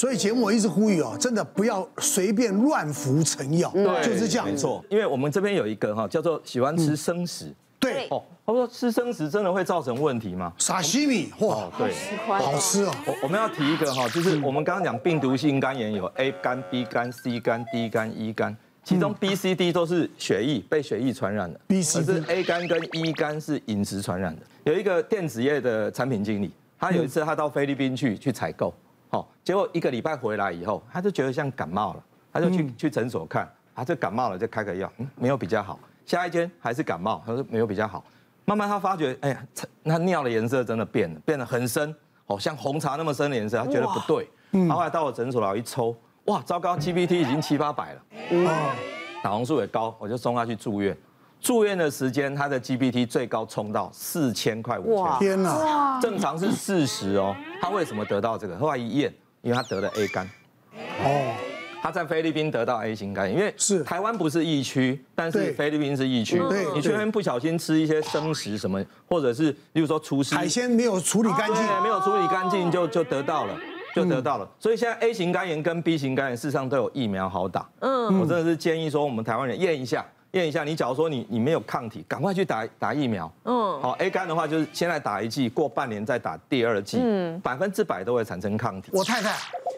所以节目我一直呼吁哦，真的不要随便乱服成药，对，就是这样。没错，因为我们这边有一个哈叫做喜欢吃生食，对哦，他说吃生食真的会造成问题吗？沙西米，哇，对，好吃哦。我我们要提一个哈，就是我们刚刚讲病毒性肝炎有 A 肝、B 肝、C 肝、D 肝、E 肝。其中 B、C、D 都是血液被血液传染的，B、C、D 是 A 肝跟 E 肝是饮食传染的。有一个电子业的产品经理，他有一次他到菲律宾去去采购，好，结果一个礼拜回来以后，他就觉得像感冒了，他就去去诊所看，他就感冒了就开个药，嗯，没有比较好。下一间还是感冒，他说没有比较好。慢慢他发觉，哎呀，那尿的颜色真的变了，变得很深，哦，像红茶那么深的颜色，他觉得不对。嗯后来到我诊所来一抽。哇，糟糕！GPT 已经七八百了，哇，胆红素也高，我就送他去住院。住院的时间，他的 GPT 最高冲到四千块五千。天哪！正常是四十哦。他为什么得到这个？后来一验，因为他得了 A 肝。哦。他在菲律宾得到 A 型肝炎，因为是台湾不是疫区，但是菲律宾是疫区。对。你去那边不小心吃一些生食什么，或者是例如说厨师海鲜没有处理干净，没有处理干净就就得到了。就得到了，所以现在 A 型肝炎跟 B 型肝炎事实上都有疫苗好打。嗯，我真的是建议说，我们台湾人验一下，验一下。你假如说你你没有抗体，赶快去打打疫苗。嗯，好，A 肝的话就是现在打一剂，过半年再打第二剂，嗯，百分之百都会产生抗体。我太太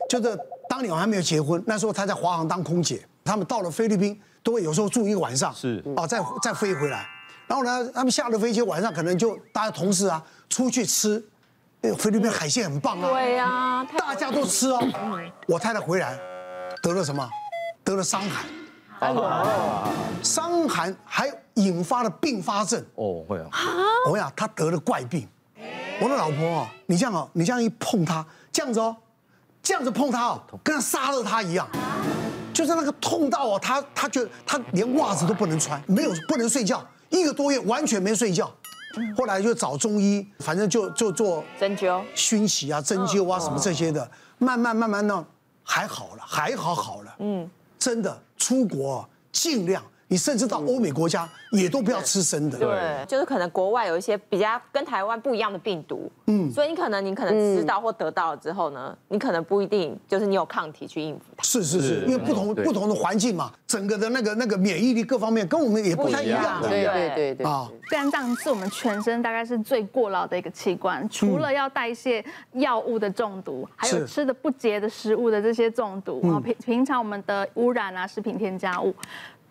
就是当年我还没有结婚，那时候她在华航当空姐，他们到了菲律宾都会有时候住一个晚上，是哦，再再飞回来，然后呢，他们下了飞机晚上可能就大家同事啊出去吃。菲律宾海鲜很棒啊！对呀，大家都吃哦。我太太回来得了什么？得了伤寒。哦。伤寒还引发了并发症。哦，会啊。我呀，他得了怪病。我的老婆哦，你这样哦，你这样一碰他，这样子哦，这样子碰他哦，跟他杀了他一样。就是那个痛到哦，他他觉得他连袜子都不能穿，没有不能睡觉，一个多月完全没睡觉。后来就找中医，反正就就做针灸、熏洗啊、针灸啊什么这些的，慢慢慢慢呢，还好了，还好好了。嗯，真的出国尽量。你甚至到欧美国家也都不要吃生的。对，就是可能国外有一些比较跟台湾不一样的病毒，嗯，所以你可能你可能吃到或得到了之后呢，你可能不一定就是你有抗体去应付它。是是是，因为不同不同的环境嘛，整个的那个那个免疫力各方面跟我们也不太一样。对对对对。啊，肝脏是我们全身大概是最过劳的一个器官，除了要代谢药物的中毒，还有吃的不洁的食物的这些中毒，然后平平常我们的污染啊，食品添加物。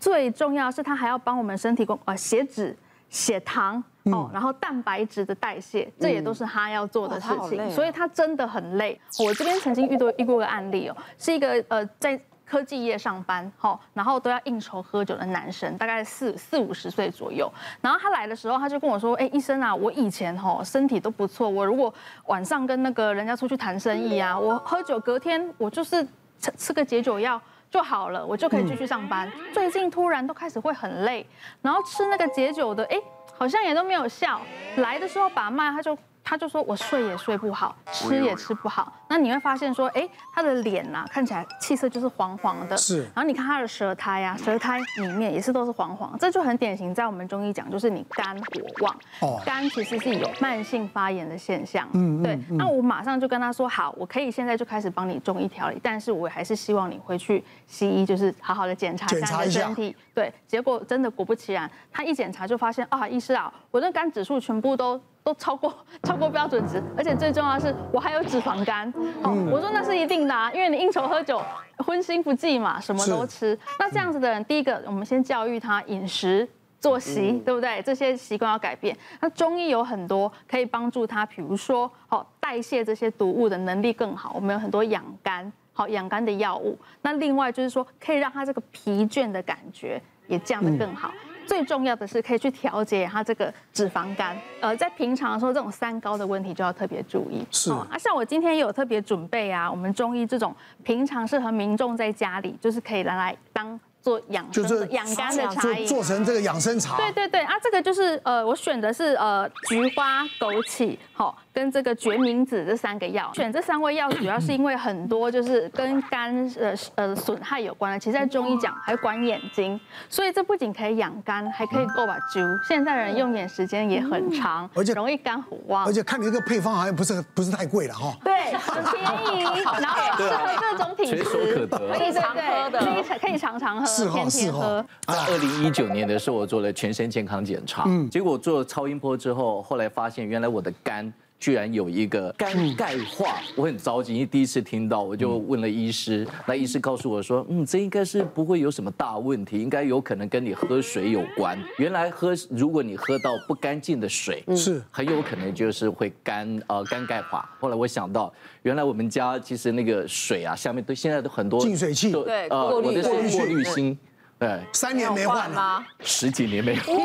最重要是，它还要帮我们身体供呃血脂、血糖哦，然后蛋白质的代谢，这也都是他要做的事情。所以他真的很累。我这边曾经遇到遇过个案例哦，是一个呃在科技业上班，哈，然后都要应酬喝酒的男生，大概四四五十岁左右。然后他来的时候，他就跟我说：“哎，医生啊，我以前哈身体都不错，我如果晚上跟那个人家出去谈生意啊，我喝酒隔天我就是吃吃个解酒药。”就好了，我就可以继续上班。最近突然都开始会很累，然后吃那个解酒的，哎，好像也都没有效。来的时候把脉，他就。他就说：“我睡也睡不好，吃也吃不好。”那你会发现说：“哎，他的脸呐，看起来气色就是黄黄的。”是。然后你看他的舌苔呀，舌苔里面也是都是黄黄，这就很典型，在我们中医讲，就是你肝火旺。哦。肝其实是有慢性发炎的现象。嗯。对。那我马上就跟他说：“好，我可以现在就开始帮你中医调理，但是我还是希望你回去西医，就是好好的检查一下你的身体。”对。结果真的果不其然，他一检查就发现啊，医师啊，我的肝指数全部都。都超过 超过标准值，而且最重要的是我还有脂肪肝。哦，我说那是一定的啊，因为你应酬喝酒，荤腥不忌嘛，什么都吃。那这样子的人，第一个我们先教育他饮食作息，对不对？这些习惯要改变。那中医有很多可以帮助他，比如说好代谢这些毒物的能力更好。我们有很多养肝好养肝的药物。那另外就是说，可以让他这个疲倦的感觉也降得更好。最重要的是可以去调节它这个脂肪肝，呃，在平常的时候，这种三高的问题就要特别注意。是啊，像我今天也有特别准备啊，我们中医这种平常适合民众在家里，就是可以拿来当做养生养肝的茶饮，做成这个养生茶。对对对啊，这个就是呃，我选的是呃菊花、枸杞，好跟这个决明子这三个药。选这三味药主要是因为很多就是跟肝呃呃损害有关的，其实在中医讲还管眼睛，所以这不仅可以养肝，还可以够把灸。现在人用眼时间也很长，而且容易肝火旺。而且看你这个配方好像不是不是太贵了哈。对，很便宜，然后适合各种体质，随可以常喝的，可以可以常常喝。是哈是哈。在二零一九年的时候，我做了全身健康检查，嗯，结果做了超音波之后，后来发现原来我的肝居然有一个肝钙化，我很着急，因为第一次听到，我就问了医师，那医师告诉我说，嗯，这应该是不会有什么大问题，应该有可能跟你喝水有关。原来喝，如果你喝到不干净的水，是。很有可能就是会肝呃肝钙化。后来我想到，原来我们家其实那个水啊，下面都现在都很多净水器，对，呃，我的是过滤芯。对，三年没换吗？十几年没换，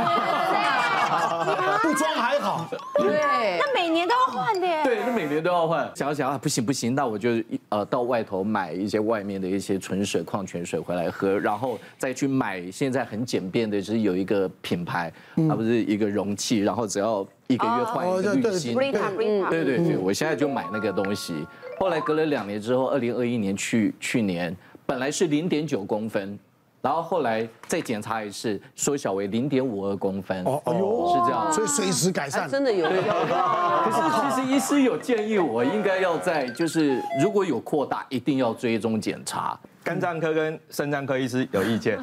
不装还好。对，那每年都要换的。对，那每年都要换。想想啊，不行不行，那我就呃到外头买一些外面的一些纯水、矿泉水回来喝，然后再去买现在很简便的，就是有一个品牌，它不是一个容器，然后只要一个月换一个滤芯。对对对，我现在就买那个东西。后来隔了两年之后，二零二一年去去年本来是零点九公分。然后后来再检查一次，缩小为零点五二公分。哦哦，是这样，所以随时改善，真的有用。可是其实医师有建议我应该要在，就是如果有扩大，一定要追踪检查。肝脏科跟肾脏科医师有意见，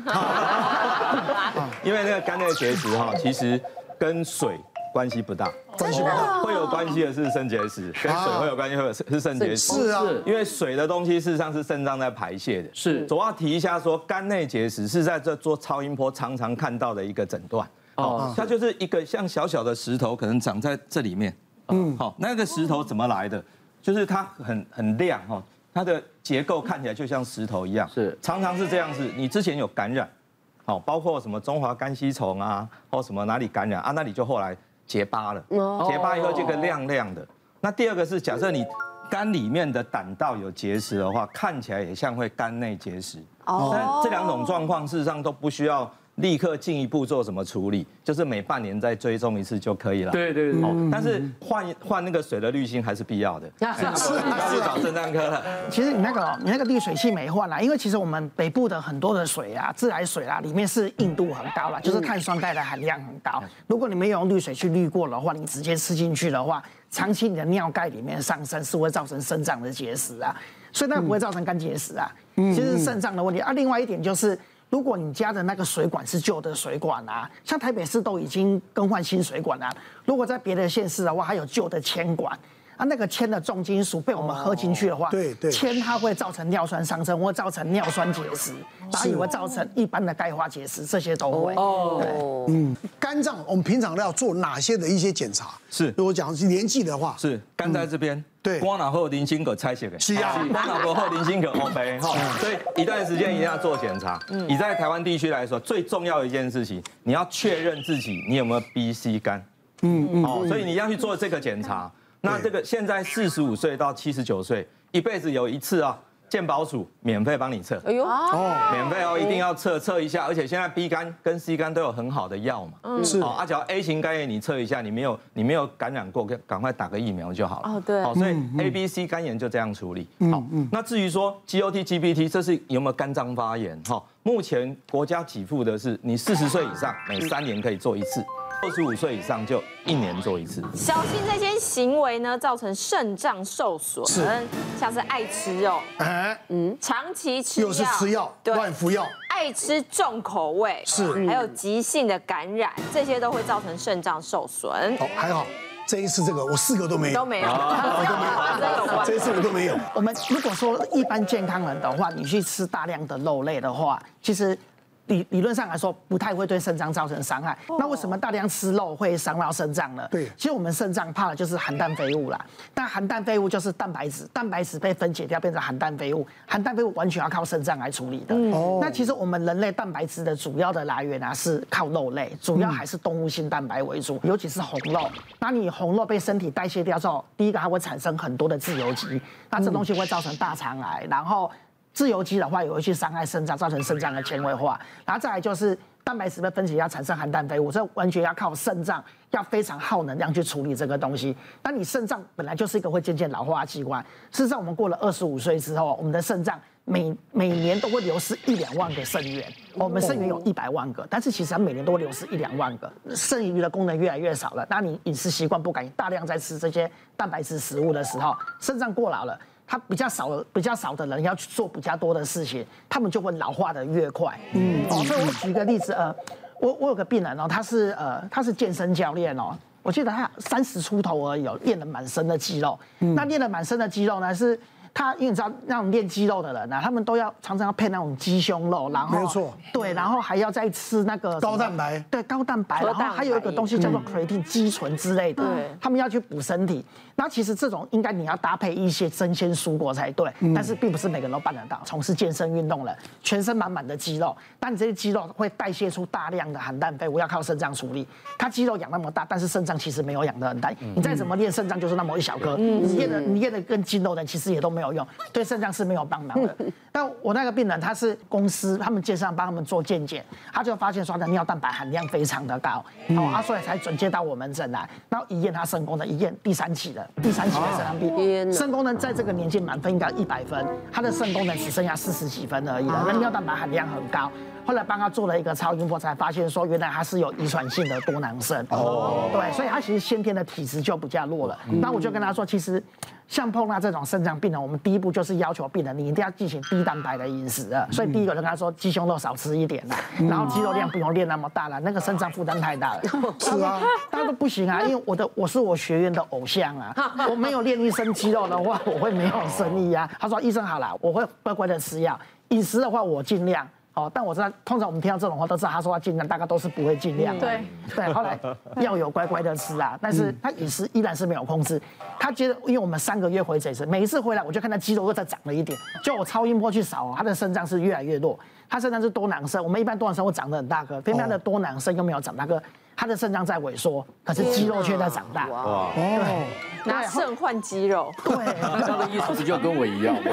因为那个肝内结石哈，其实跟水。关系不大，关系不大，会有关系的是肾结石，跟水会有关系，会有是肾结石。是啊，因为水的东西事实上是肾脏在排泄的。是，总要提一下说，肝内结石是在这做超音波常常看到的一个诊断。哦，它就是一个像小小的石头，可能长在这里面。嗯，好，那个石头怎么来的？就是它很很亮哈，它的结构看起来就像石头一样。是，常常是这样子。你之前有感染，好，包括什么中华肝吸虫啊，或什么哪里感染啊，那里就后来。结疤了，结疤以后这个亮亮的。那第二个是，假设你肝里面的胆道有结石的话，看起来也像会肝内结石。哦，但这两种状况事实上都不需要。立刻进一步做什么处理？就是每半年再追踪一次就可以了。对对对。但是换换那个水的滤芯还是必要的。那是是是找肾脏科了。其实你那个你那个滤水器没换啦，因为其实我们北部的很多的水啊，自来水啊，里面是硬度很高啦，就是碳酸钙的含量很高。如果你没有用滤水去滤过的话，你直接吃进去的话，长期你的尿钙里面上升是会造成肾脏的结石啊，所以那不会造成肝结石啊。其实是肾脏的问题啊。另外一点就是。如果你家的那个水管是旧的水管啊，像台北市都已经更换新水管了。如果在别的县市的话，还有旧的铅管。啊，那个铅的重金属被我们喝进去的话，对对，铅它会造成尿酸上升，会造成尿酸结石，它也会造成一般的钙化结石，这些都会。哦，嗯，肝脏我们平常要做哪些的一些检查？是，如果讲年纪的话，是肝在这边，对，光脑后零星可拆血的，是啊，光脑后零星可 OK 哈，所以一段时间一定要做检查。嗯，你在台湾地区来说，最重要的一件事情，你要确认自己你有没有 B、C 肝。嗯嗯，哦，所以你要去做这个检查。那这个现在四十五岁到七十九岁，一辈子有一次啊，健保署免费帮你测。哎呦，哦，免费哦，一定要测测一下。而且现在 B 肝跟 C 肝都有很好的药嘛。嗯，是。啊，只要 A 型肝炎你测一下，你没有你没有感染过，赶快打个疫苗就好了。哦，对。好，所以 A、B、C 肝炎就这样处理。好，那至于说 GOT、GPT，这是有没有肝脏发炎？哈，目前国家给付的是你四十岁以上每三年可以做一次。二十五岁以上就一年做一次。小心这些行为呢，造成肾脏受损，是像是爱吃肉，哎，嗯，长期吃，又是吃药，乱服药，爱吃重口味，是，还有急性的感染，这些都会造成肾脏受损。哦，还好，这一次这个我四个都没有，都没有，都没有，这一次我都没有。我们如果说一般健康人的话，你去吃大量的肉类的话，其实。理理论上来说，不太会对肾脏造成伤害。那为什么大量吃肉会伤到肾脏呢？对，其实我们肾脏怕的就是含氮废物啦。但含氮废物就是蛋白质，蛋白质被分解掉变成含氮废物，含氮废物完全要靠肾脏来处理的。哦。那其实我们人类蛋白质的主要的来源啊，是靠肉类，主要还是动物性蛋白为主，尤其是红肉。那你红肉被身体代谢掉之后，第一个它会产生很多的自由基，那这东西会造成大肠癌，然后。自由基的话，也会去伤害肾脏，造成肾脏的纤维化。然后再来就是蛋白质被分解要产生含氮废物，这完全要靠肾脏，要非常耗能量去处理这个东西。那你肾脏本来就是一个会渐渐老化的器官，事实上我们过了二十五岁之后，我们的肾脏每每年都会流失一两万个肾源。我们肾源有一百万个，但是其实它每年都会流失一两万个，肾余的功能越来越少了。那你饮食习惯不改，大量在吃这些蛋白质食物的时候，肾脏过劳了。他比较少，比较少的人要去做比较多的事情，他们就会老化的越快。嗯，哦，所以我举个例子，呃，我我有个病人哦，他是呃他是健身教练哦，我记得他三十出头而已，练了满身的肌肉。嗯，那练了满身的肌肉呢是。他因为你知道那种练肌肉的人啊，他们都要常常要配那种鸡胸肉，然后没错，对，然后还要再吃那个高蛋白，对，高蛋白，然后还有一个东西叫做 creatine 肌醇之类的，对，他们要去补身体。那其实这种应该你要搭配一些生鲜蔬果才对，但是并不是每个人都办得到。从事健身运动了，全身满满的肌肉，但你这些肌肉会代谢出大量的含氮废物，要靠肾脏处理。他肌肉养那么大，但是肾脏其实没有养得很大。你再怎么练肾脏，就是那么一小颗，你练的你练的跟筋肉的其实也都没有。用，对肾脏是没有帮忙的。但我那个病人，他是公司他们介绍帮他们做健检，他就发现说他的尿蛋白含量非常的高，哦，啊，所以才转接到我们诊来。然后一验他肾功能，一验第三期的第三期的肾脏病，肾功能在这个年纪满分应该一百分，他的肾功能只剩下四十几分而已了，那尿蛋白含量很高。后来帮他做了一个超音波，才发现说原来他是有遗传性的多囊肾。哦，对，所以他其实先天的体质就比较弱了。那我就跟他说，其实像碰到这种肾脏病人，我们第一步就是要求病人你一定要进行低蛋白的饮食啊。所以第一个就跟他说鸡胸肉少吃一点啦，然后肌肉量不用练那么大了，那个肾脏负担太大了。是啊，他说不行啊，因为我的我是我学院的偶像啊，我没有练一身肌肉的话，我会没有生意啊。他说医生好了，我会乖乖的吃药，饮食的话我尽量。哦，但我知道，通常我们听到这种话都知道，他说他尽量，大概都是不会尽量。对对，后来药有乖乖的吃啊，但是他饮食依然是没有控制。他觉得，因为我们三个月回这一次，每一次回来我就看他肌肉又再长了一点。就我超音波去扫，他的肾脏是越来越弱，他肾脏是多囊肾。我们一般多囊肾会长得很大个，偏偏他的多囊肾又没有长大个。他的肾脏在萎缩，可是肌肉却在长大。哇哦，拿肾换肌肉，对，他的意思不就跟我一样吗？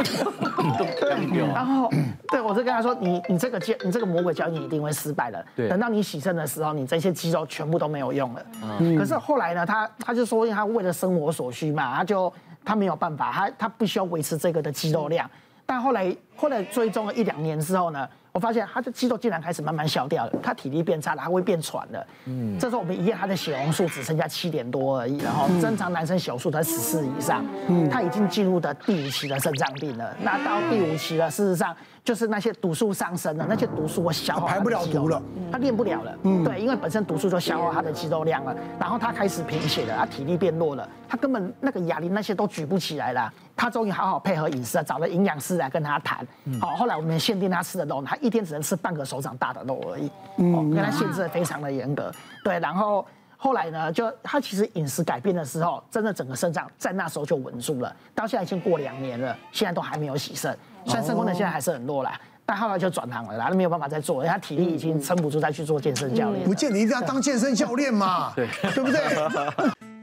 然后，对，我就跟他说，你你这个教你这个魔鬼教你一定会失败的。对，等到你洗肾的时候，你这些肌肉全部都没有用了。嗯。可是后来呢，他他就说，因为他为了生活所需嘛，他就他没有办法，他他必须要维持这个的肌肉量。但后来后来追踪了一两年之后呢？我发现他的肌肉竟然开始慢慢消掉了，他体力变差了，他会变喘了。嗯，这时候我们一验他的血红素只剩下七点多而已，然后正常男生血红素才十四以上，嗯，他已经进入的第五期的肾脏病了。那到第五期了，事实上就是那些毒素上升了，那些毒素我消耗，排不了毒了，他练不了了。嗯，对，因为本身毒素就消耗他的肌肉量了，然后他开始贫血了，他体力变弱了，他根本那个哑铃那些都举不起来了。他终于好好配合饮食了，找了营养师来跟他谈。好，后来我们限定他吃的肉，他一天只能吃半个手掌大的肉而已。嗯，跟他限制的非常的严格。对，然后后来呢，就他其实饮食改变的时候，真的整个肾脏在那时候就稳住了。到现在已经过两年了，现在都还没有洗肾，虽然肾功能现在还是很弱啦，但后来就转行了啦，没有办法再做，因为他体力已经撑不住再去做健身教练。不见你一定要当健身教练嘛，对，对不对？